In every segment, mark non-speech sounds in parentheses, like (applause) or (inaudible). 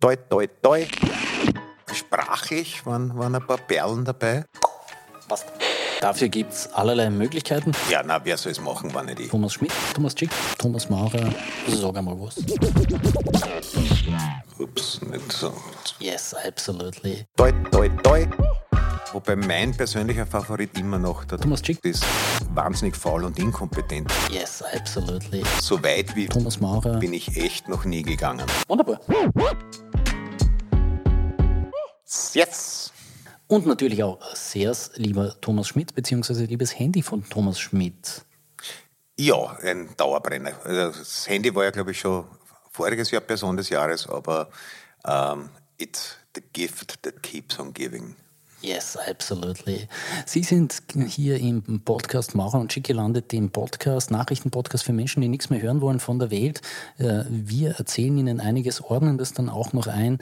Toi, toi, toi. Sprachlich waren, waren ein paar Perlen dabei. Was? Dafür gibt es allerlei Möglichkeiten. Ja, na, wer soll es machen, wenn nicht ich? Thomas Schmidt, Thomas Schick, Thomas Maurer, sag einmal was. Ups, nicht so. Yes, absolutely. Toi, toi, toi. Wobei mein persönlicher Favorit immer noch der Thomas Schick. ist wahnsinnig faul und inkompetent. Yes, absolutely. So weit wie Thomas Maurer. bin ich echt noch nie gegangen. Wunderbar. Yes! Und natürlich auch sehr lieber Thomas Schmidt, beziehungsweise liebes Handy von Thomas Schmidt. Ja, ein Dauerbrenner. Also Das Handy war ja, glaube ich, schon voriges Jahr Person des Jahres, aber ähm, it's the gift that keeps on giving. Yes, absolutely. Sie sind hier im Podcast Maurer und Schick gelandet, dem Podcast, Nachrichtenpodcast für Menschen, die nichts mehr hören wollen von der Welt. Äh, Wir erzählen Ihnen einiges, ordnen das dann auch noch ein.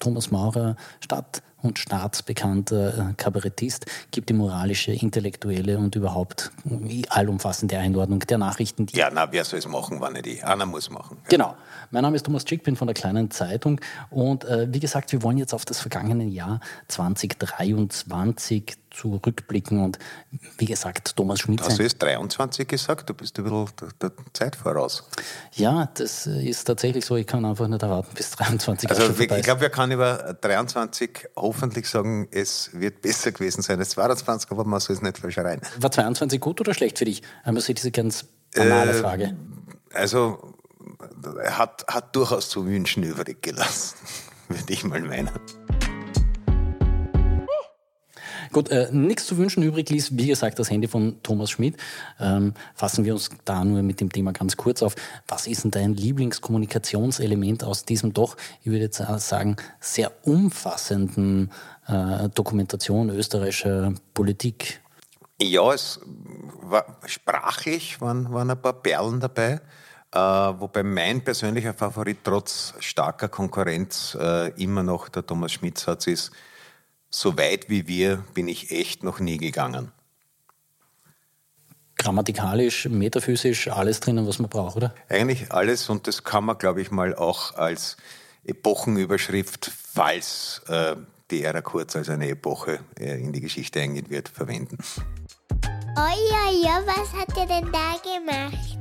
Thomas Maurer, Stadt- und staatsbekannter äh, Kabarettist, gibt die moralische, intellektuelle und überhaupt äh, allumfassende Einordnung der Nachrichten, die Ja, na, wer soll es machen, wenn nicht ich? Einer muss machen. Genau. Mein Name ist Thomas Schick, bin von der kleinen Zeitung und äh, wie gesagt, wir wollen jetzt auf das vergangene Jahr 2023 zurückblicken und wie gesagt, Thomas Schmidt. Hast du jetzt 23 gesagt? Du bist ein bisschen der, der Zeit voraus. Ja, das ist tatsächlich so. Ich kann einfach nicht erwarten, bis 23 auch Also ich glaube, wir können über 23 hoffentlich sagen, es wird besser gewesen sein als 22, aber man soll es nicht verschreien. War 22 gut oder schlecht für dich? Einmal so diese ganz banale Äh, Frage. Also er hat, hat durchaus zu wünschen übrig gelassen, (laughs) würde ich mal meinen. Gut, äh, nichts zu wünschen übrig ließ, wie gesagt, das Handy von Thomas Schmidt. Ähm, fassen wir uns da nur mit dem Thema ganz kurz auf. Was ist denn dein Lieblingskommunikationselement aus diesem doch, ich würde jetzt sagen, sehr umfassenden äh, Dokumentation österreichischer Politik? Ja, es war sprachlich waren, waren ein paar Perlen dabei, äh, wobei mein persönlicher Favorit trotz starker Konkurrenz äh, immer noch der Thomas Schmidt-Satz ist, so weit wie wir bin ich echt noch nie gegangen. Grammatikalisch, metaphysisch, alles drinnen, was man braucht, oder? Eigentlich alles und das kann man, glaube ich, mal auch als Epochenüberschrift, falls äh, die Ära Kurz als eine Epoche äh, in die Geschichte eingehen wird, verwenden. Oh ja, ja, was hat er denn da gemacht?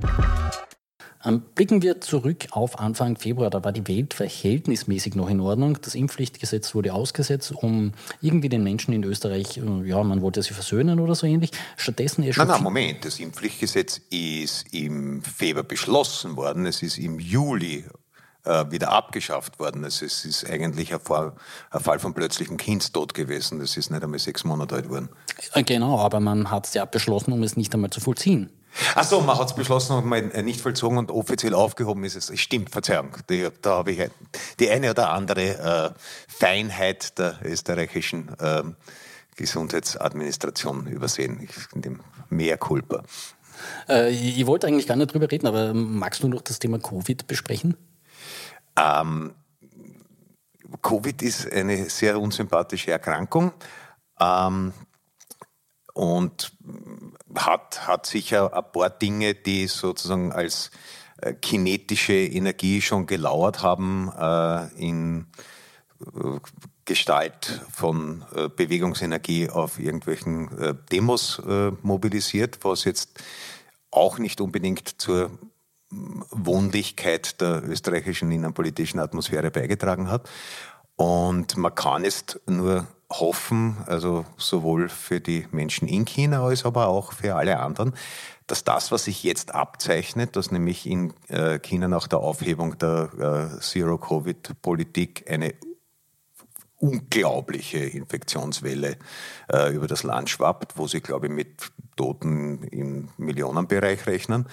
Ähm, blicken wir zurück auf Anfang Februar. Da war die Welt verhältnismäßig noch in Ordnung. Das Impfpflichtgesetz wurde ausgesetzt, um irgendwie den Menschen in Österreich, äh, ja, man wollte sie versöhnen oder so ähnlich. Stattdessen ist Nein, schon nein, viel- Moment. Das Impfpflichtgesetz ist im Februar beschlossen worden. Es ist im Juli äh, wieder abgeschafft worden. Es ist, ist eigentlich ein Fall, ein Fall von plötzlichem Kindstod gewesen. Das ist nicht einmal sechs Monate alt worden. Äh, Genau, aber man hat es ja beschlossen, um es nicht einmal zu vollziehen. Ach so, man hat es beschlossen und mal nicht vollzogen und offiziell aufgehoben ist es. Stimmt, Verzeihung. Die, da habe ich die eine oder andere äh, Feinheit der österreichischen äh, Gesundheitsadministration übersehen. Ich, in dem Mehr Culpa. Äh, ich ich wollte eigentlich gar nicht drüber reden, aber magst du noch das Thema Covid besprechen? Ähm, Covid ist eine sehr unsympathische Erkrankung ähm, und hat, hat sicher ein paar Dinge, die sozusagen als äh, kinetische Energie schon gelauert haben äh, in äh, Gestalt von äh, Bewegungsenergie auf irgendwelchen äh, Demos äh, mobilisiert, was jetzt auch nicht unbedingt zur Wohnlichkeit der österreichischen innenpolitischen Atmosphäre beigetragen hat. Und man kann jetzt nur hoffen, also sowohl für die Menschen in China als aber auch für alle anderen, dass das, was sich jetzt abzeichnet, dass nämlich in äh, China nach der Aufhebung der äh, Zero-Covid-Politik eine unglaubliche Infektionswelle äh, über das Land schwappt, wo sie, glaube ich, mit Toten im Millionenbereich rechnen,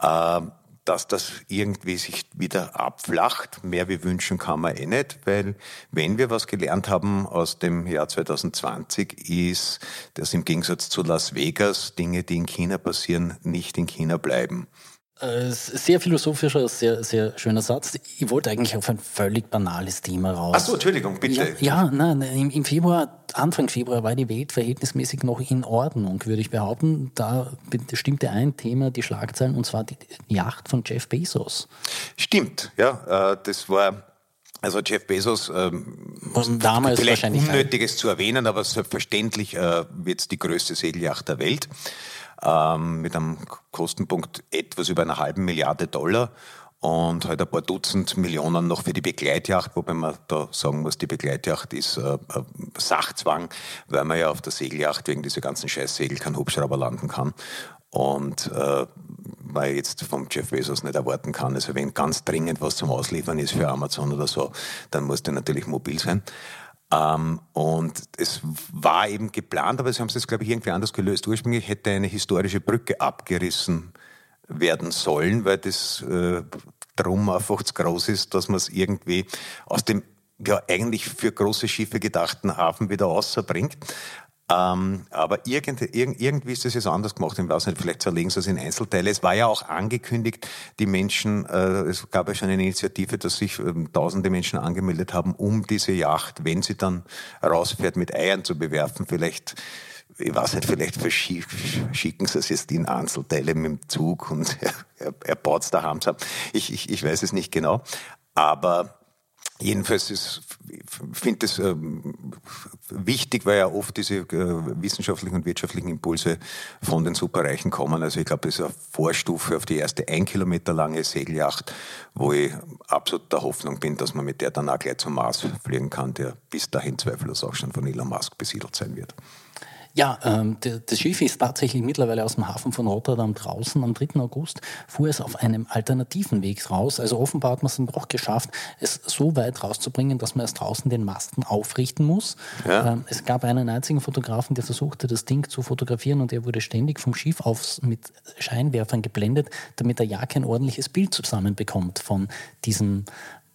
äh, dass das irgendwie sich wieder abflacht. Mehr wie wünschen kann man eh nicht, weil wenn wir was gelernt haben aus dem Jahr 2020, ist, dass im Gegensatz zu Las Vegas Dinge, die in China passieren, nicht in China bleiben. Äh, sehr philosophischer, sehr, sehr schöner Satz. Ich wollte eigentlich auf ein völlig banales Thema raus. Ach so, Entschuldigung, bitte. Ja, ja nein, im, Februar, Anfang Februar war die Welt verhältnismäßig noch in Ordnung, würde ich behaupten. Da bestimmte ein Thema die Schlagzeilen, und zwar die Yacht von Jeff Bezos. Stimmt, ja. Äh, das war Also Jeff Bezos, ähm, damals vielleicht wahrscheinlich unnötiges zu erwähnen, aber selbstverständlich äh, wird es die größte Segelyacht der Welt ähm, mit einem Kostenpunkt etwas über einer halben Milliarde Dollar und halt ein paar Dutzend Millionen noch für die Begleitjacht, wobei man da sagen muss, die Begleitjacht ist äh, Sachzwang, weil man ja auf der Segeljacht wegen dieser ganzen Scheißsegel kein Hubschrauber landen kann. Und äh, weil jetzt vom Jeff Bezos nicht erwarten kann, also wenn ganz dringend was zum Ausliefern ist für Amazon oder so, dann muss der natürlich mobil sein. Ähm, und es war eben geplant, aber sie haben es jetzt, glaube ich, irgendwie anders gelöst. Ursprünglich hätte eine historische Brücke abgerissen werden sollen, weil das äh, drum einfach zu groß ist, dass man es irgendwie aus dem ja eigentlich für große Schiffe gedachten Hafen wieder außerbringt. Ähm, aber irgendwie, irgendwie ist das jetzt anders gemacht. Ich weiß nicht, vielleicht zerlegen sie es in Einzelteile. Es war ja auch angekündigt, die Menschen, äh, es gab ja schon eine Initiative, dass sich äh, tausende Menschen angemeldet haben, um diese Yacht, wenn sie dann rausfährt, mit Eiern zu bewerfen. Vielleicht ich weiß nicht, vielleicht schicken sie es jetzt in Einzelteile mit dem Zug und (laughs) er, er, er baut es daheim zusammen. Ich, ich, ich weiß es nicht genau. Aber Jedenfalls ist, finde es ähm, wichtig, weil ja oft diese äh, wissenschaftlichen und wirtschaftlichen Impulse von den Superreichen kommen. Also ich glaube, das ist eine Vorstufe auf die erste ein Kilometer lange Segeljacht, wo ich absolut der Hoffnung bin, dass man mit der dann auch gleich zum Mars fliegen kann, der bis dahin zweifellos auch schon von Elon Musk besiedelt sein wird. Ja, ähm, das Schiff ist tatsächlich mittlerweile aus dem Hafen von Rotterdam draußen. Am 3. August fuhr es auf einem alternativen Weg raus. Also offenbar hat man es dann doch geschafft, es so weit rauszubringen, dass man erst draußen den Masten aufrichten muss. Ja. Ähm, es gab einen einzigen Fotografen, der versuchte, das Ding zu fotografieren und er wurde ständig vom Schiff aus mit Scheinwerfern geblendet, damit er ja kein ordentliches Bild zusammenbekommt von diesem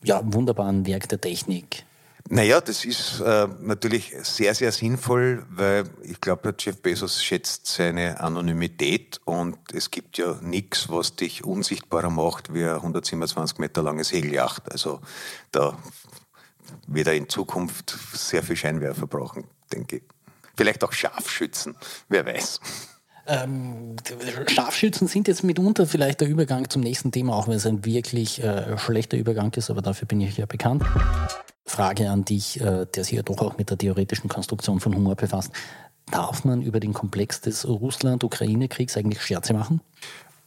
ja, wunderbaren Werk der Technik. Naja, das ist äh, natürlich sehr, sehr sinnvoll, weil ich glaube, Jeff Bezos schätzt seine Anonymität und es gibt ja nichts, was dich unsichtbarer macht wie eine 127 Meter lange Segeljacht. Also da wird er in Zukunft sehr viel Scheinwerfer brauchen, denke ich. Vielleicht auch Scharfschützen, wer weiß. Ähm, Scharfschützen sind jetzt mitunter vielleicht der Übergang zum nächsten Thema, auch wenn es ein wirklich äh, schlechter Übergang ist, aber dafür bin ich ja bekannt. Frage an dich, äh, der sich ja doch auch mit der theoretischen Konstruktion von Humor befasst. Darf man über den Komplex des Russland-Ukraine-Kriegs eigentlich Scherze machen?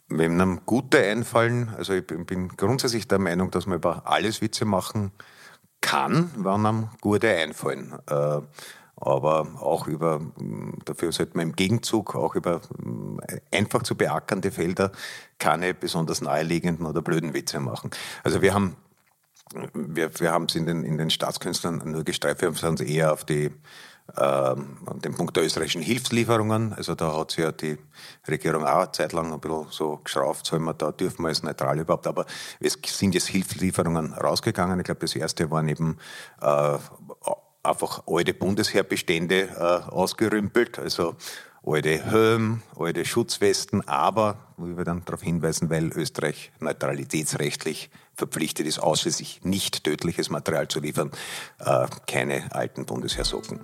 Wenn einem gute einfallen, also ich bin grundsätzlich der Meinung, dass man über alles Witze machen kann, wenn einem gute einfallen. Äh, aber auch über, dafür sollte man im Gegenzug auch über einfach zu beackernde Felder keine besonders naheliegenden oder blöden Witze machen. Also wir haben wir, wir haben es in den, in den Staatskünstlern nur gestreift, wir haben es eher auf die äh, den Punkt der österreichischen Hilfslieferungen. Also da hat sich ja die Regierung auch eine Zeit lang ein bisschen so geschraubt, sollen wir da, dürfen wir es neutral überhaupt. Aber es sind jetzt Hilfslieferungen rausgegangen. Ich glaube, das erste waren eben äh, einfach alte Bundesheerbestände äh, ausgerümpelt. Also alte Helm, alte Schutzwesten, aber, wo wir dann darauf hinweisen, weil Österreich neutralitätsrechtlich verpflichtet ist, ausschließlich nicht tödliches Material zu liefern, äh, keine alten Bundesheersocken.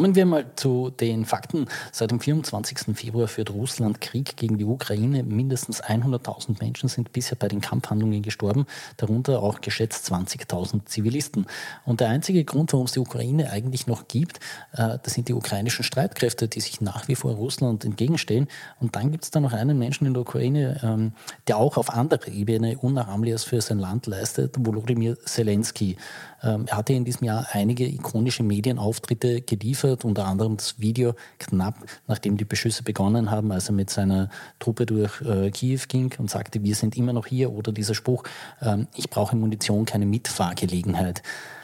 Kommen wir mal zu den Fakten. Seit dem 24. Februar führt Russland Krieg gegen die Ukraine. Mindestens 100.000 Menschen sind bisher bei den Kampfhandlungen gestorben, darunter auch geschätzt 20.000 Zivilisten. Und der einzige Grund, warum es die Ukraine eigentlich noch gibt, äh, das sind die ukrainischen Streitkräfte, die sich nach wie vor Russland entgegenstehen. Und dann gibt es da noch einen Menschen in der Ukraine, ähm, der auch auf anderer Ebene Unnachahmliches für sein Land leistet, Volodymyr Zelensky. Ähm, er hatte in diesem Jahr einige ikonische Medienauftritte geliefert, unter anderem das Video knapp nachdem die Beschüsse begonnen haben, als er mit seiner Truppe durch äh, Kiew ging und sagte, wir sind immer noch hier, oder dieser Spruch, ähm, ich brauche Munition, keine Mitfahrgelegenheit.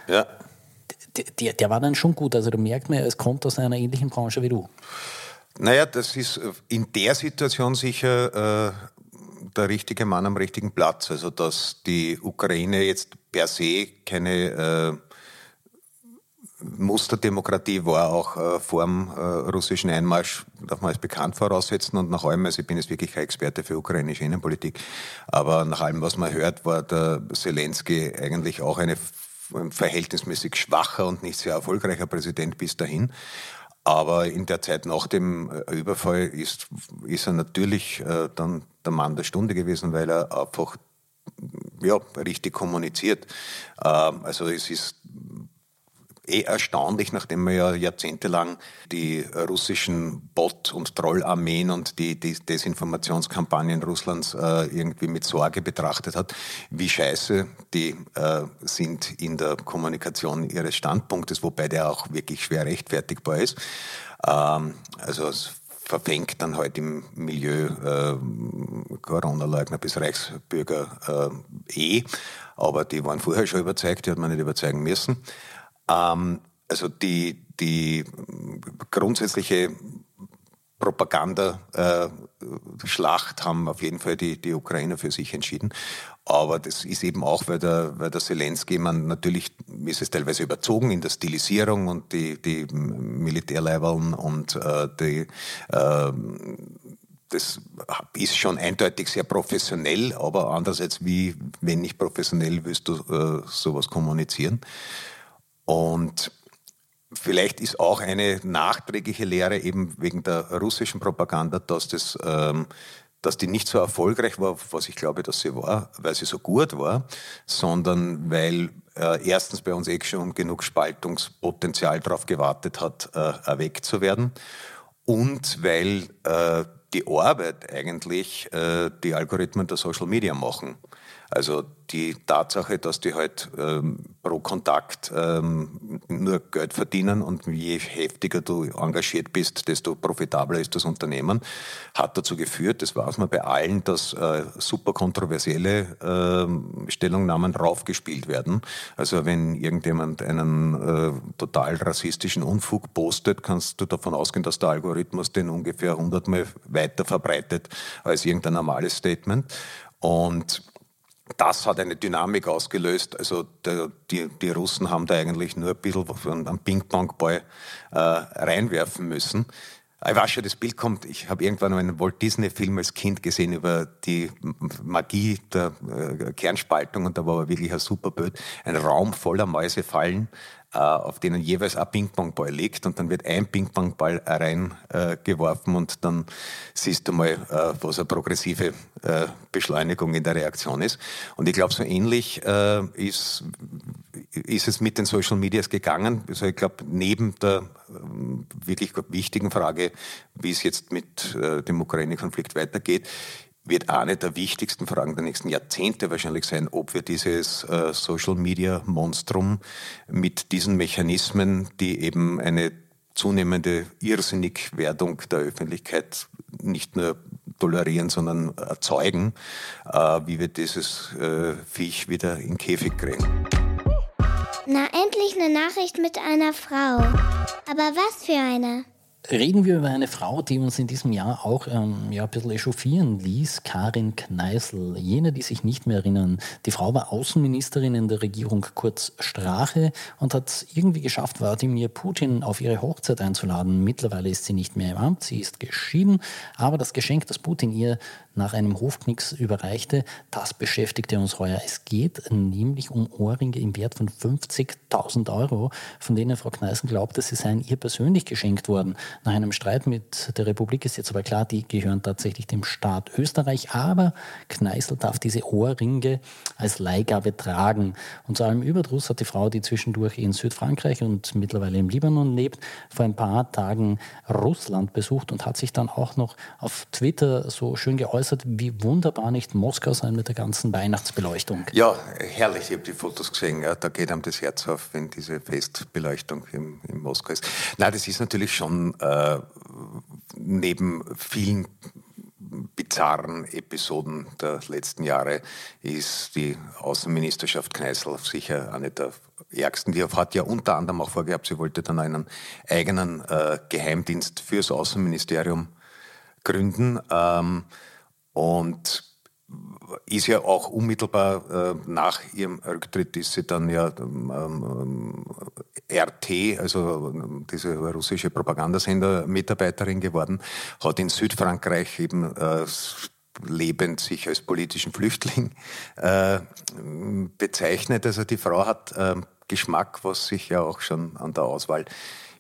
Ja. Der, der war dann schon gut, also da merkt man, es kommt aus einer ähnlichen Branche wie du. Naja, das ist in der Situation sicher äh, der richtige Mann am richtigen Platz. Also dass die Ukraine jetzt per se keine äh, Musterdemokratie war, auch äh, vor dem äh, russischen Einmarsch, darf man als bekannt voraussetzen. Und nach allem, also ich bin jetzt wirklich kein Experte für ukrainische Innenpolitik, aber nach allem, was man hört, war der Zelensky eigentlich auch eine verhältnismäßig schwacher und nicht sehr erfolgreicher Präsident bis dahin. Aber in der Zeit nach dem äh, Überfall ist, ist er natürlich äh, dann der Mann der Stunde gewesen, weil er einfach ja, richtig kommuniziert. Ähm, also es ist eh erstaunlich, nachdem man ja jahrzehntelang die russischen Bot- und Trollarmeen und die, die Desinformationskampagnen Russlands äh, irgendwie mit Sorge betrachtet hat, wie scheiße die äh, sind in der Kommunikation ihres Standpunktes, wobei der auch wirklich schwer rechtfertigbar ist. Ähm, also es verfängt dann halt im Milieu äh, Corona-Leugner bis Reichsbürger äh, eh, aber die waren vorher schon überzeugt, die hat man nicht überzeugen müssen. Ähm, also die, die grundsätzliche Propagandaschlacht äh, haben auf jeden Fall die, die Ukrainer für sich entschieden. Aber das ist eben auch, weil der, weil der Zelensky, man natürlich ist es teilweise überzogen in der Stilisierung und die, die Militärleiberln und äh, die, äh, das ist schon eindeutig sehr professionell, aber andererseits, wie, wenn nicht professionell, willst du äh, sowas kommunizieren? Und vielleicht ist auch eine nachträgliche Lehre eben wegen der russischen Propaganda, dass das ähm, dass die nicht so erfolgreich war, was ich glaube, dass sie war, weil sie so gut war, sondern weil äh, erstens bei uns eh schon genug Spaltungspotenzial darauf gewartet hat, äh, erweckt zu werden und weil äh, die Arbeit eigentlich äh, die Algorithmen der Social Media machen. Also die Tatsache, dass die halt ähm, pro Kontakt ähm, nur Geld verdienen und je heftiger du engagiert bist, desto profitabler ist das Unternehmen, hat dazu geführt, das weiß man bei allen, dass äh, super kontroversielle äh, Stellungnahmen raufgespielt werden. Also wenn irgendjemand einen äh, total rassistischen Unfug postet, kannst du davon ausgehen, dass der Algorithmus den ungefähr hundertmal weiter verbreitet als irgendein normales Statement. Und das hat eine Dynamik ausgelöst. Also der, die, die Russen haben da eigentlich nur ein bisschen einem Ping-Pong-Ball äh, reinwerfen müssen. Ich weiß schon, das Bild kommt, ich habe irgendwann einen Walt Disney-Film als Kind gesehen über die Magie der äh, Kernspaltung und da war wirklich ein super Bild. Ein Raum voller Mäusefallen äh, auf denen jeweils ein Ping-Pong-Ball liegt und dann wird ein Ping-Pong-Ball reingeworfen äh, und dann siehst du mal, äh, was eine progressive äh, Beschleunigung in der Reaktion ist. Und ich glaube, so ähnlich äh, ist, ist es mit den Social Medias gegangen. Also ich glaube, neben der äh, wirklich wichtigen Frage, wie es jetzt mit dem Ukraine-Konflikt weitergeht, wird eine der wichtigsten Fragen der nächsten Jahrzehnte wahrscheinlich sein, ob wir dieses äh, Social Media Monstrum mit diesen Mechanismen, die eben eine zunehmende Irrsinnigwerdung der Öffentlichkeit nicht nur tolerieren, sondern erzeugen, äh, wie wir dieses äh, Viech wieder in Käfig kriegen. Na, endlich eine Nachricht mit einer Frau. Aber was für eine? Reden wir über eine Frau, die uns in diesem Jahr auch ähm, ja, ein bisschen echauffieren ließ, Karin Kneißl. Jene, die sich nicht mehr erinnern. Die Frau war Außenministerin in der Regierung Kurz Strache und hat es irgendwie geschafft, Wladimir Putin auf ihre Hochzeit einzuladen. Mittlerweile ist sie nicht mehr im Amt, sie ist geschieden, aber das Geschenk, das Putin ihr nach einem Hofknicks überreichte, das beschäftigte uns heuer. Es geht nämlich um Ohrringe im Wert von 50.000 Euro, von denen Frau Kneißl glaubte, sie seien ihr persönlich geschenkt worden. Nach einem Streit mit der Republik ist jetzt aber klar, die gehören tatsächlich dem Staat Österreich, aber Kneißl darf diese Ohrringe als Leihgabe tragen. Und zu allem Überdruss hat die Frau, die zwischendurch in Südfrankreich und mittlerweile im Libanon lebt, vor ein paar Tagen Russland besucht und hat sich dann auch noch auf Twitter so schön geäußert, wie wunderbar nicht Moskau sein mit der ganzen Weihnachtsbeleuchtung. Ja, herrlich, ich habe die Fotos gesehen. Da geht einem das Herz auf, wenn diese Festbeleuchtung in, in Moskau ist. Nein, das ist natürlich schon äh, neben vielen bizarren Episoden der letzten Jahre ist die Außenministerschaft Kneißl sicher eine der ärgsten. Die hat ja unter anderem auch vorgehabt, sie wollte dann einen eigenen äh, Geheimdienst fürs Außenministerium gründen. Ähm, und ist ja auch unmittelbar äh, nach ihrem Rücktritt ist sie dann ja ähm, ähm RT, also ähm, diese russische Propagandasender, Mitarbeiterin geworden, hat in Südfrankreich eben äh, lebend sich als politischen Flüchtling äh, bezeichnet. Also die Frau hat äh, Geschmack, was sich ja auch schon an der Auswahl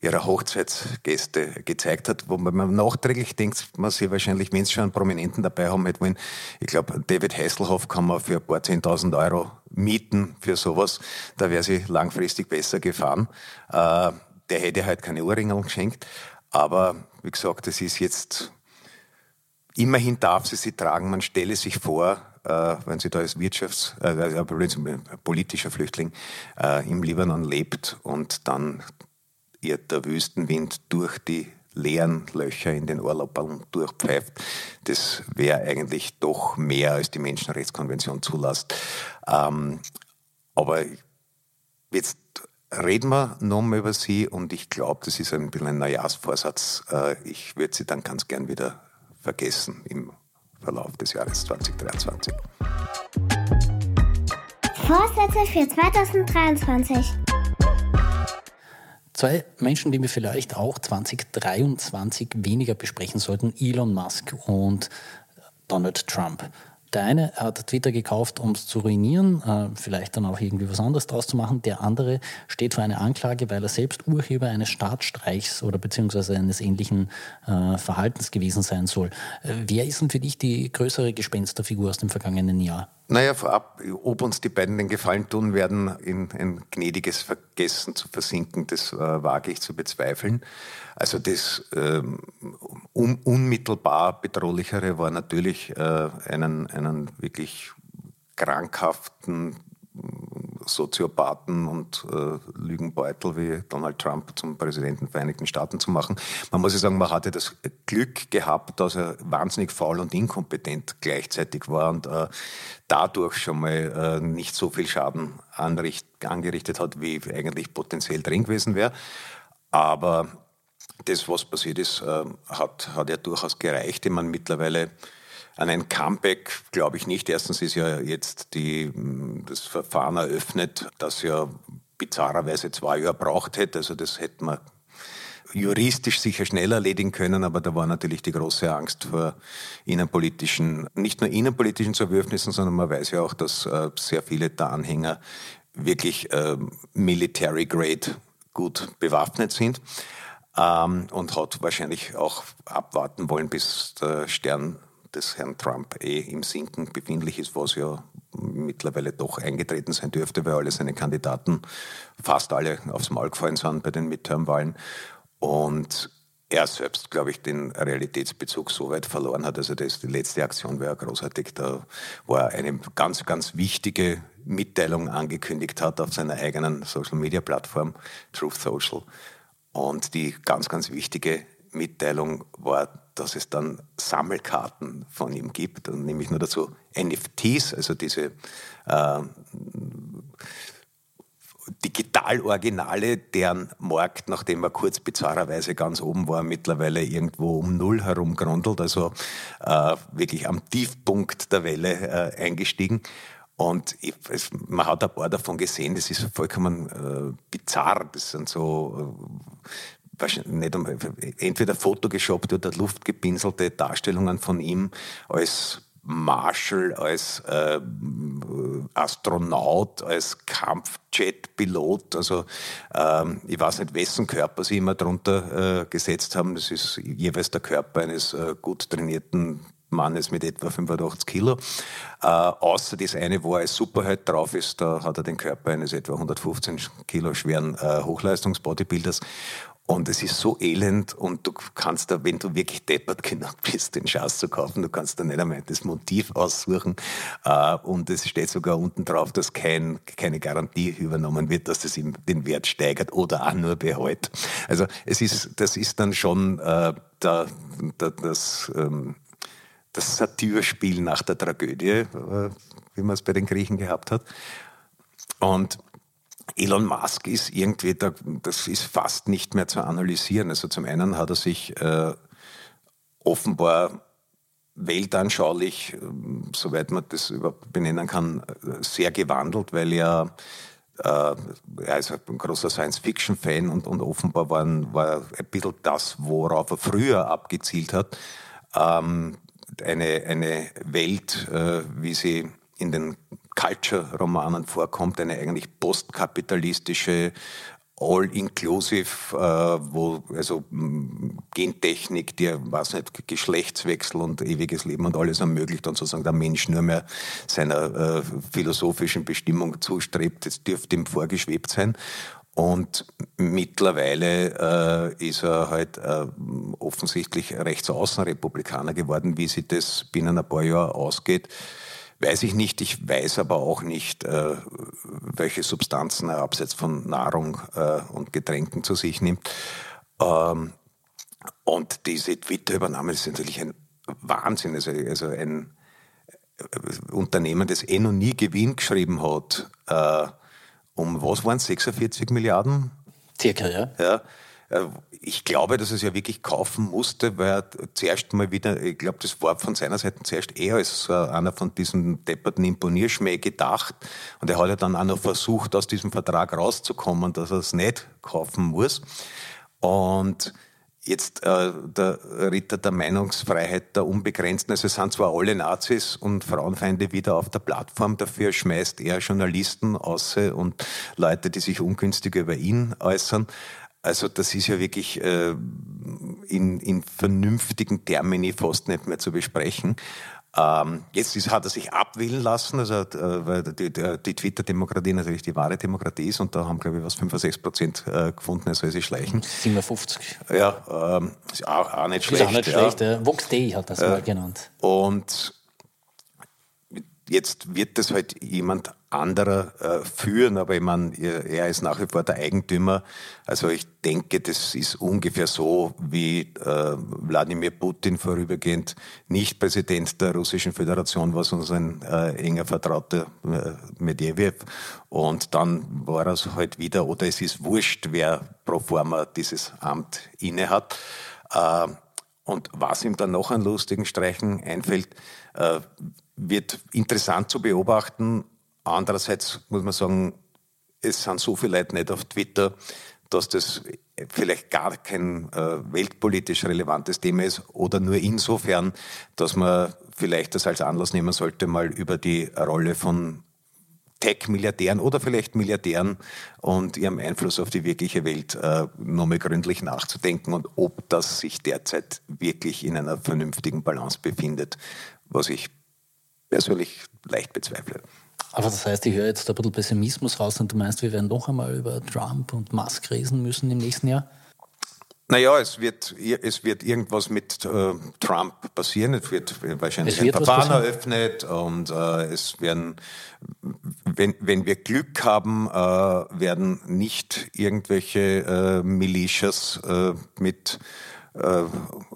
ihrer Hochzeitsgäste gezeigt hat, wo man nachträglich denkt, man sie wahrscheinlich, wenn sie schon einen Prominenten dabei haben, hätte wollen. Ich glaube, David Hasselhoff kann man für ein paar 10.000 Euro mieten für sowas. Da wäre sie langfristig besser gefahren. Äh, der hätte halt keine Ohrringe geschenkt. Aber wie gesagt, es ist jetzt, immerhin darf sie sie tragen. Man stelle sich vor, äh, wenn sie da als Wirtschafts-, äh, äh politischer Flüchtling äh, im Libanon lebt und dann ihr der Wüstenwind durch die leeren Löcher in den Ohrlappern durchpfeift. Das wäre eigentlich doch mehr, als die Menschenrechtskonvention zulässt. Ähm, aber jetzt reden wir nochmal über sie und ich glaube, das ist ein bisschen ein Neujahrsvorsatz. Äh, ich würde sie dann ganz gern wieder vergessen im Verlauf des Jahres 2023. Vorsätze für 2023. Zwei Menschen, die wir vielleicht auch 2023 weniger besprechen sollten, Elon Musk und Donald Trump. Der eine hat Twitter gekauft, um es zu ruinieren, äh, vielleicht dann auch irgendwie was anderes draus zu machen. Der andere steht vor einer Anklage, weil er selbst Urheber eines Staatsstreichs oder beziehungsweise eines ähnlichen äh, Verhaltens gewesen sein soll. Äh, wer ist denn für dich die größere Gespensterfigur aus dem vergangenen Jahr? Naja, vorab, ob uns die beiden den Gefallen tun werden, in ein gnädiges Vergessen zu versinken, das äh, wage ich zu bezweifeln. Also das ähm, un unmittelbar bedrohlichere war natürlich äh, einen, einen wirklich krankhaften Soziopathen und äh, Lügenbeutel wie Donald Trump zum Präsidenten der Vereinigten Staaten zu machen. Man muss ja sagen, man hatte das Glück gehabt, dass er wahnsinnig faul und inkompetent gleichzeitig war und äh, dadurch schon mal äh, nicht so viel Schaden anricht, angerichtet hat, wie eigentlich potenziell drin gewesen wäre. Aber das, was passiert ist, äh, hat, hat ja durchaus gereicht. Ich meine, mittlerweile an ein Comeback glaube ich nicht. Erstens ist ja jetzt die, das Verfahren eröffnet, das ja bizarrerweise zwei Jahre braucht hätte. Also das hätte man juristisch sicher schnell erledigen können, aber da war natürlich die große Angst vor innenpolitischen, nicht nur innenpolitischen Zerwürfnissen, sondern man weiß ja auch, dass äh, sehr viele der Anhänger wirklich äh, military grade gut bewaffnet sind ähm, und hat wahrscheinlich auch abwarten wollen, bis der Stern des Herrn Trump eh im Sinken befindlich ist, was ja mittlerweile doch eingetreten sein dürfte, weil alle seine Kandidaten fast alle aufs Maul gefallen sind bei den Midterm-Wahlen. Und er selbst, glaube ich, den Realitätsbezug so weit verloren hat. Also das, die letzte Aktion ja großartig. Da war eine ganz, ganz wichtige Mitteilung angekündigt hat auf seiner eigenen Social-Media-Plattform Truth Social. Und die ganz, ganz wichtige Mitteilung war, dass es dann Sammelkarten von ihm gibt, und nämlich nur dazu NFTs, also diese äh, Digital-Originale, deren Markt, nachdem er kurz bizarrerweise ganz oben war, mittlerweile irgendwo um Null herumgrundelt, also äh, wirklich am Tiefpunkt der Welle äh, eingestiegen. Und ich, es, man hat ein paar davon gesehen, das ist vollkommen äh, bizarr. Das sind so nicht entweder Photoshoppt oder luftgepinselte Darstellungen von ihm als Marshall, als äh, Astronaut, als Kampfjet-Pilot. Also ähm, ich weiß nicht, wessen Körper sie immer drunter äh, gesetzt haben. Das ist jeweils der Körper eines äh, gut trainierten Mannes mit etwa 85 Kilo. Äh, außer das eine, wo er als Superheld drauf ist, da hat er den Körper eines etwa 115 Kilo schweren äh, Hochleistungs-Bodybuilders. Und es ist so elend und du kannst da, wenn du wirklich deppert genug bist, den Schatz zu kaufen, du kannst da nicht einmal das Motiv aussuchen. Äh, und es steht sogar unten drauf, dass kein, keine Garantie übernommen wird, dass das ihm den Wert steigert oder auch nur behält. Also es ist, das ist dann schon äh, da, da, das, ähm, das Satyrspiel nach der Tragödie, äh, wie man es bei den Griechen gehabt hat. Und Elon Musk ist irgendwie, da, das ist fast nicht mehr zu analysieren. Also zum einen hat er sich äh, offenbar weltanschaulich, äh, soweit man das überhaupt benennen kann, sehr gewandelt, weil er, äh, er ist ein großer Science-Fiction-Fan und, und offenbar war, war ein bisschen das, worauf er früher abgezielt hat, ähm, eine, eine Welt, äh, wie sie in den Culture-Romanen vorkommt, eine eigentlich postkapitalistische all-inclusive, äh, wo also Gentechnik, die, weiß nicht, Geschlechtswechsel und ewiges Leben und alles ermöglicht und sozusagen der Mensch nur mehr seiner äh, philosophischen Bestimmung zustrebt, das dürfte ihm vorgeschwebt sein. Und mittlerweile äh, ist er halt äh, offensichtlich Rechtsaußenrepublikaner geworden, wie sich das binnen ein paar Jahren ausgeht Weiß ich nicht. Ich weiß aber auch nicht, äh, welche Substanzen er abseits von Nahrung äh, und Getränken zu sich nimmt. Ähm, und diese Twitter-Übernahme ist natürlich ein Wahnsinn. Also, also ein äh, Unternehmen, das eh noch nie Gewinn geschrieben hat, äh, um was waren es, 46 Milliarden? Circa, ja. ja ich glaube, dass es ja wirklich kaufen musste, weil er zuerst mal wieder, ich glaube, das war von seiner Seite zuerst eher als einer von diesen depperten Imponierschmäh gedacht. Und er hat ja dann auch noch versucht, aus diesem Vertrag rauszukommen, dass er es nicht kaufen muss. Und jetzt äh, der Ritter der Meinungsfreiheit der Unbegrenzten. Also es sind zwar alle Nazis und Frauenfeinde wieder auf der Plattform, dafür schmeißt er Journalisten aus und Leute, die sich ungünstig über ihn äußern. Also das ist ja wirklich äh, in, in vernünftigen Termini fast nicht mehr zu besprechen. Ähm, jetzt ist, hat er sich abwählen lassen, also äh, weil die, die Twitter-Demokratie natürlich die wahre Demokratie ist und da haben, glaube ich, was 65 Prozent äh, gefunden, er soll sich schleichen. 57. Ja, ähm, ist auch, auch nicht schlecht. Ist auch nicht schlecht, ja. Vox Day hat das äh, mal genannt. Und Jetzt wird das halt jemand anderer äh, führen, aber ich meine, er ist nach wie vor der Eigentümer. Also ich denke, das ist ungefähr so, wie äh, Wladimir Putin vorübergehend nicht Präsident der Russischen Föderation war, sondern sein äh, enger Vertrauter äh, Medvedev. Und dann war er halt wieder, oder es ist wurscht, wer pro forma dieses Amt innehat. Äh, und was ihm dann noch an lustigen Streichen einfällt, äh, wird interessant zu beobachten. Andererseits muss man sagen, es sind so viele Leute nicht auf Twitter, dass das vielleicht gar kein äh, weltpolitisch relevantes Thema ist oder nur insofern, dass man vielleicht das als Anlass nehmen sollte, mal über die Rolle von Tech-Milliardären oder vielleicht Milliardären und ihrem Einfluss auf die wirkliche Welt äh, nochmal gründlich nachzudenken und ob das sich derzeit wirklich in einer vernünftigen Balance befindet, was ich persönlich leicht bezweifle. Aber das heißt, ich höre jetzt ein bisschen Pessimismus raus und du meinst, wir werden noch einmal über Trump und Musk reden müssen im nächsten Jahr? Naja, es wird, es wird irgendwas mit äh, Trump passieren. Es wird wahrscheinlich es wird ein Verfahren eröffnet und äh, es werden, wenn, wenn wir Glück haben, äh, werden nicht irgendwelche äh, Militias äh, mit äh,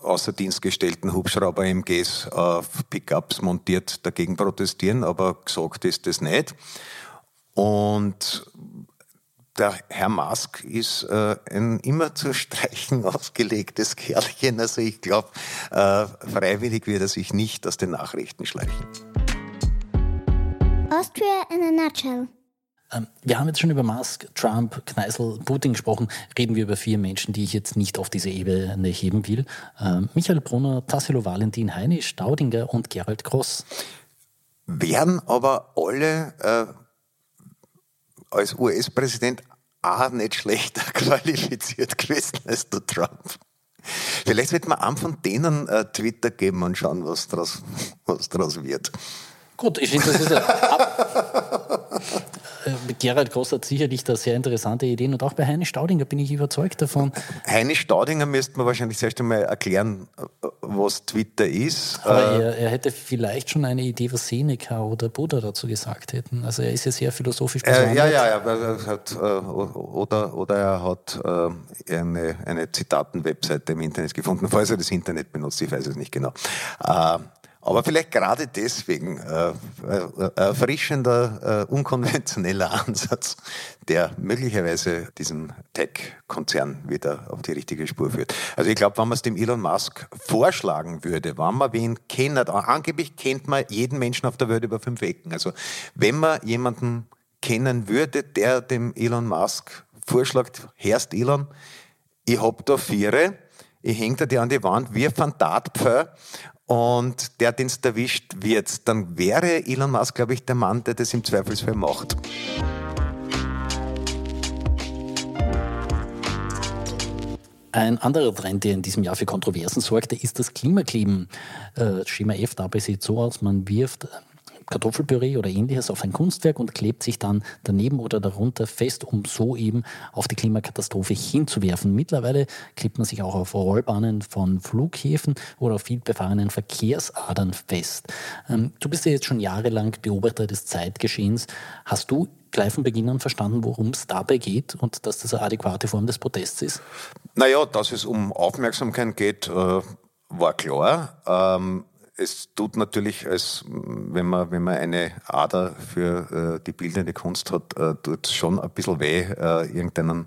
außer Dienst gestellten Hubschrauber-MGs auf Pickups montiert dagegen protestieren, aber gesagt ist das nicht. Und der Herr Musk ist äh, ein immer zu streichen ausgelegtes Kerlchen. Also ich glaube, äh, freiwillig wird er sich nicht aus den Nachrichten schleichen. Austria in a nutshell. Ähm, wir haben jetzt schon über Musk, Trump, Kneißl, Putin gesprochen. Reden wir über vier Menschen, die ich jetzt nicht auf diese Ebene heben will. Ähm, Michael Brunner, Tassilo Valentin, Heini Staudinger und Gerald Gross. Wären aber alle äh, als US-Präsident auch nicht schlechter (laughs) qualifiziert gewesen als der Trump. Vielleicht wird man einem von denen äh, Twitter geben und schauen, was daraus (laughs) was draus wird. Gut, ich finde, das ist (laughs) ab, äh, Gerald Gross hat sicherlich da sehr interessante Ideen und auch bei Heine Staudinger bin ich überzeugt davon. Heine Staudinger müsste man wahrscheinlich zuerst einmal erklären, was Twitter ist. Aber äh, er, er, hätte vielleicht schon eine Idee, was Seneca oder Buddha dazu gesagt hätten. Also er ist ja sehr philosophisch äh, Ja, ja, ja. Er hat, äh, oder, oder er hat äh, eine, eine Zitaten-Webseite im Internet gefunden, falls er das Internet benutzt, ich weiß es nicht genau. Äh, aber vielleicht gerade deswegen äh, äh, erfrischender, äh, unkonventioneller (laughs) Ansatz, der möglicherweise diesen Tech-Konzern wieder auf die richtige Spur führt. Also ich glaube, wenn man es dem Elon Musk vorschlagen würde, wenn man wen kennt, angeblich kennt man jeden Menschen auf der Welt über fünf Ecken. Also wenn man jemanden kennen würde, der dem Elon Musk vorschlägt, Herrst Elon, ich hab da Viere, ich hänge da die an die Wand wie ein Phantatpfeil und der, den es erwischt, wird, dann wäre Elon Musk, glaube ich, der Mann, der das im Zweifelsfall macht. Ein anderer Trend, der in diesem Jahr für Kontroversen sorgte, ist das Klimakleben. Äh, Schema F dabei sieht so aus, man wirft Kartoffelpüree oder ähnliches auf ein Kunstwerk und klebt sich dann daneben oder darunter fest, um so eben auf die Klimakatastrophe hinzuwerfen. Mittlerweile klebt man sich auch auf Rollbahnen von Flughäfen oder auf vielbefahrenen Verkehrsadern fest. Ähm, du bist ja jetzt schon jahrelang Beobachter des Zeitgeschehens. Hast du gleich von Beginn an verstanden, worum es dabei geht und dass das eine adäquate Form des Protests ist? Naja, dass es um Aufmerksamkeit geht, äh, war klar. Ähm, es tut natürlich, als wenn man, wenn man eine Ader für äh, die bildende Kunst hat, äh, tut schon ein bisschen weh, äh, irgendeinen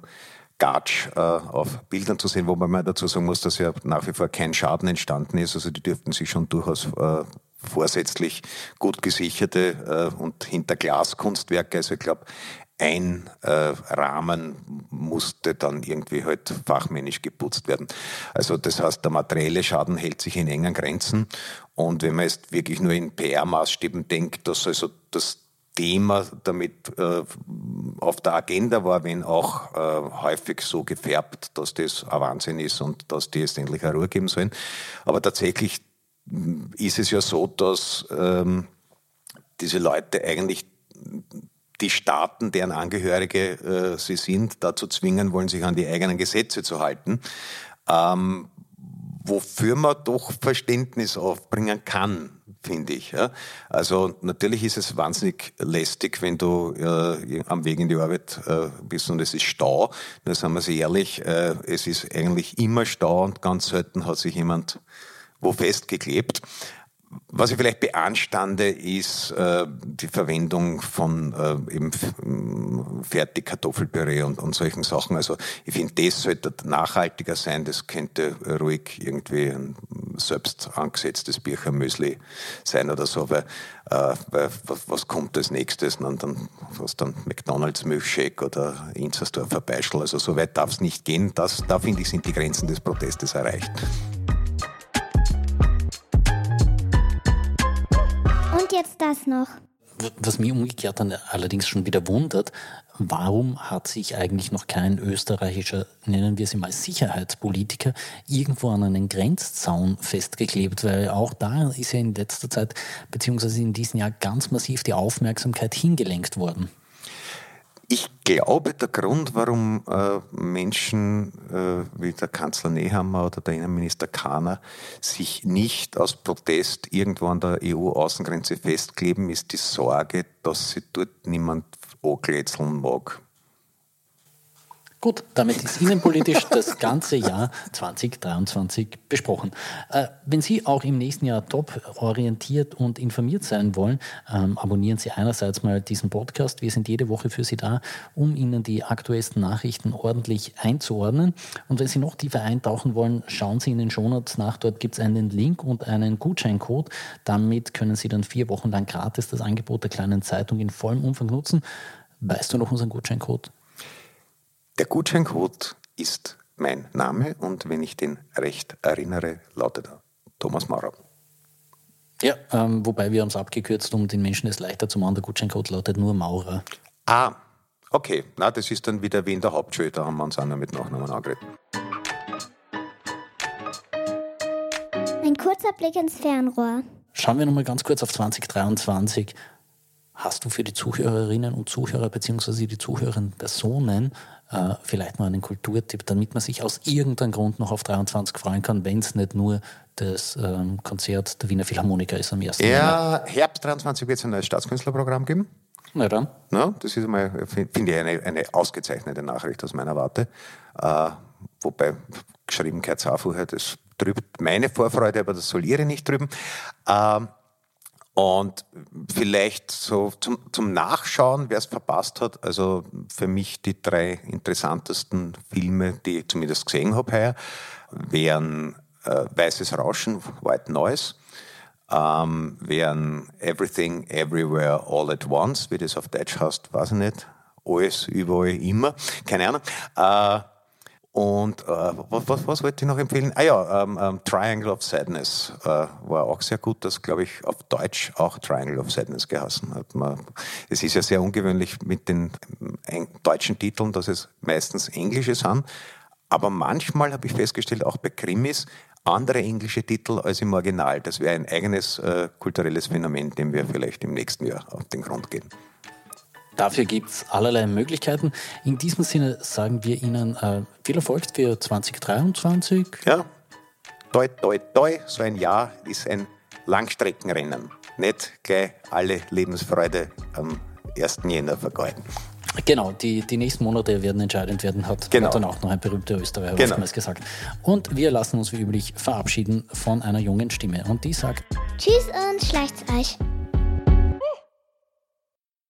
Gatsch äh, auf Bildern zu sehen, wo man mal dazu sagen muss, dass ja nach wie vor kein Schaden entstanden ist. Also die dürften sich schon durchaus äh, vorsätzlich gut gesicherte äh, und hinter Glaskunstwerke, also ich glaube, ein Rahmen musste dann irgendwie halt fachmännisch geputzt werden. Also das heißt, der materielle Schaden hält sich in engen Grenzen. Und wenn man jetzt wirklich nur in PR-Maßstäben denkt, dass also das Thema damit äh, auf der Agenda war, wenn auch äh, häufig so gefärbt, dass das ein Wahnsinn ist und dass die jetzt endlich eine Ruhe geben sollen. Aber tatsächlich ist es ja so, dass ähm, diese Leute eigentlich die Staaten, deren Angehörige äh, sie sind, dazu zwingen wollen, sich an die eigenen Gesetze zu halten, ähm, wofür man doch Verständnis aufbringen kann, finde ich. Ja? Also natürlich ist es wahnsinnig lästig, wenn du äh, am Weg in die Arbeit äh, bist und es ist Stau. Da sagen wir sie ehrlich, äh, es ist eigentlich immer Stau und ganz selten hat sich jemand wo festgeklebt. Was ich vielleicht beanstande, ist äh, die Verwendung von äh, eben Fertigkartoffelpüree und, und solchen Sachen. Also ich finde, das sollte nachhaltiger sein. Das könnte ruhig irgendwie ein selbst angesetztes Birchermüsli sein oder so. Weil, äh, weil was, was, kommt als nächstes? Und dann was dann McDonalds Milchshake oder Inzersdorfer Beischel. Also so weit darf es nicht gehen. Das, da finde ich, sind die Grenzen des Protestes erreicht. Das noch. Was mich umgekehrt dann allerdings schon wieder wundert, warum hat sich eigentlich noch kein österreichischer, nennen wir es mal Sicherheitspolitiker, irgendwo an einen Grenzzaun festgeklebt? Weil auch da ist ja in letzter Zeit, beziehungsweise in diesem Jahr ganz massiv die Aufmerksamkeit hingelenkt worden. Ich glaube, der Grund, warum äh, Menschen äh, wie der Kanzler Nehammer oder der Innenminister Kahner sich nicht aus Protest irgendwo an der EU-Außengrenze festkleben, ist die Sorge, dass sie dort niemand anglätzeln mag. Gut, damit ist innenpolitisch das ganze Jahr 2023 besprochen. Äh, wenn Sie auch im nächsten Jahr top orientiert und informiert sein wollen, ähm, abonnieren Sie einerseits mal diesen Podcast. Wir sind jede Woche für Sie da, um Ihnen die aktuellsten Nachrichten ordentlich einzuordnen. Und wenn Sie noch tiefer eintauchen wollen, schauen Sie in den Shownotes nach. Dort gibt es einen Link und einen Gutscheincode. Damit können Sie dann vier Wochen lang gratis das Angebot der kleinen Zeitung in vollem Umfang nutzen. Weißt du noch unseren Gutscheincode? Der Gutscheincode ist mein Name und wenn ich den recht erinnere, lautet er Thomas Maurer. Ja, ähm, wobei wir haben es abgekürzt, um den Menschen es leichter zu machen. Der Gutscheincode lautet nur Maurer. Ah, okay. Na, das ist dann wieder wie in der Hauptschule, da haben wir uns auch noch mit Nachnamen angeredet. Ein kurzer Blick ins Fernrohr. Schauen wir nochmal ganz kurz auf 2023. Hast du für die Zuhörerinnen und Zuhörer beziehungsweise die zuhörenden Personen äh, vielleicht noch einen Kulturtipp, damit man sich aus irgendeinem Grund noch auf 23 freuen kann, wenn es nicht nur das ähm, Konzert der Wiener Philharmoniker ist am 1. Ja, Herbst 23 wird es ein neues Staatskünstlerprogramm geben. Na dann. Ja, das ist einmal, finde ich, eine, eine ausgezeichnete Nachricht aus meiner Warte. Äh, wobei geschrieben auch vorher, das trübt meine Vorfreude, aber das soll ihre nicht drüben. Äh, und vielleicht so zum, zum Nachschauen, wer es verpasst hat, also für mich die drei interessantesten Filme, die ich zumindest gesehen habe heuer, wären äh, Weißes Rauschen, White Noise, ähm, wären Everything, Everywhere, All at Once, wie das auf Deutsch heißt, weiß ich nicht, alles, überall, immer, keine Ahnung. Äh, Und äh, was, was, wollte ich noch empfehlen? Ah ja, ähm, ähm, Triangle of Sadness äh, war auch sehr gut. Das glaube ich auf Deutsch auch Triangle of Sadness geheißen hat. Man, es ist ja sehr ungewöhnlich mit den ähm, deutschen Titeln, dass es meistens englische sind. Aber manchmal habe ich festgestellt, auch bei Krimis, andere englische Titel als im Original. Das wäre ein eigenes äh, kulturelles Phänomen, dem wir vielleicht im nächsten Jahr auf den Grund gehen. Dafür gibt es allerlei Möglichkeiten. In diesem Sinne sagen wir Ihnen äh, viel Erfolg für 2023. Ja, toi, toi, toi, so ein Jahr ist ein Langstreckenrennen. Nicht gleich alle Lebensfreude am 1. Jänner vergeuden. Genau, die, die nächsten Monate werden entscheidend werden, hat, Genau. hat dann auch noch ein berühmter Österreicher Genau. oftmals gesagt. Und wir lassen uns wie üblich verabschieden von einer jungen Stimme. Und die sagt, Tschüss und schleicht's euch.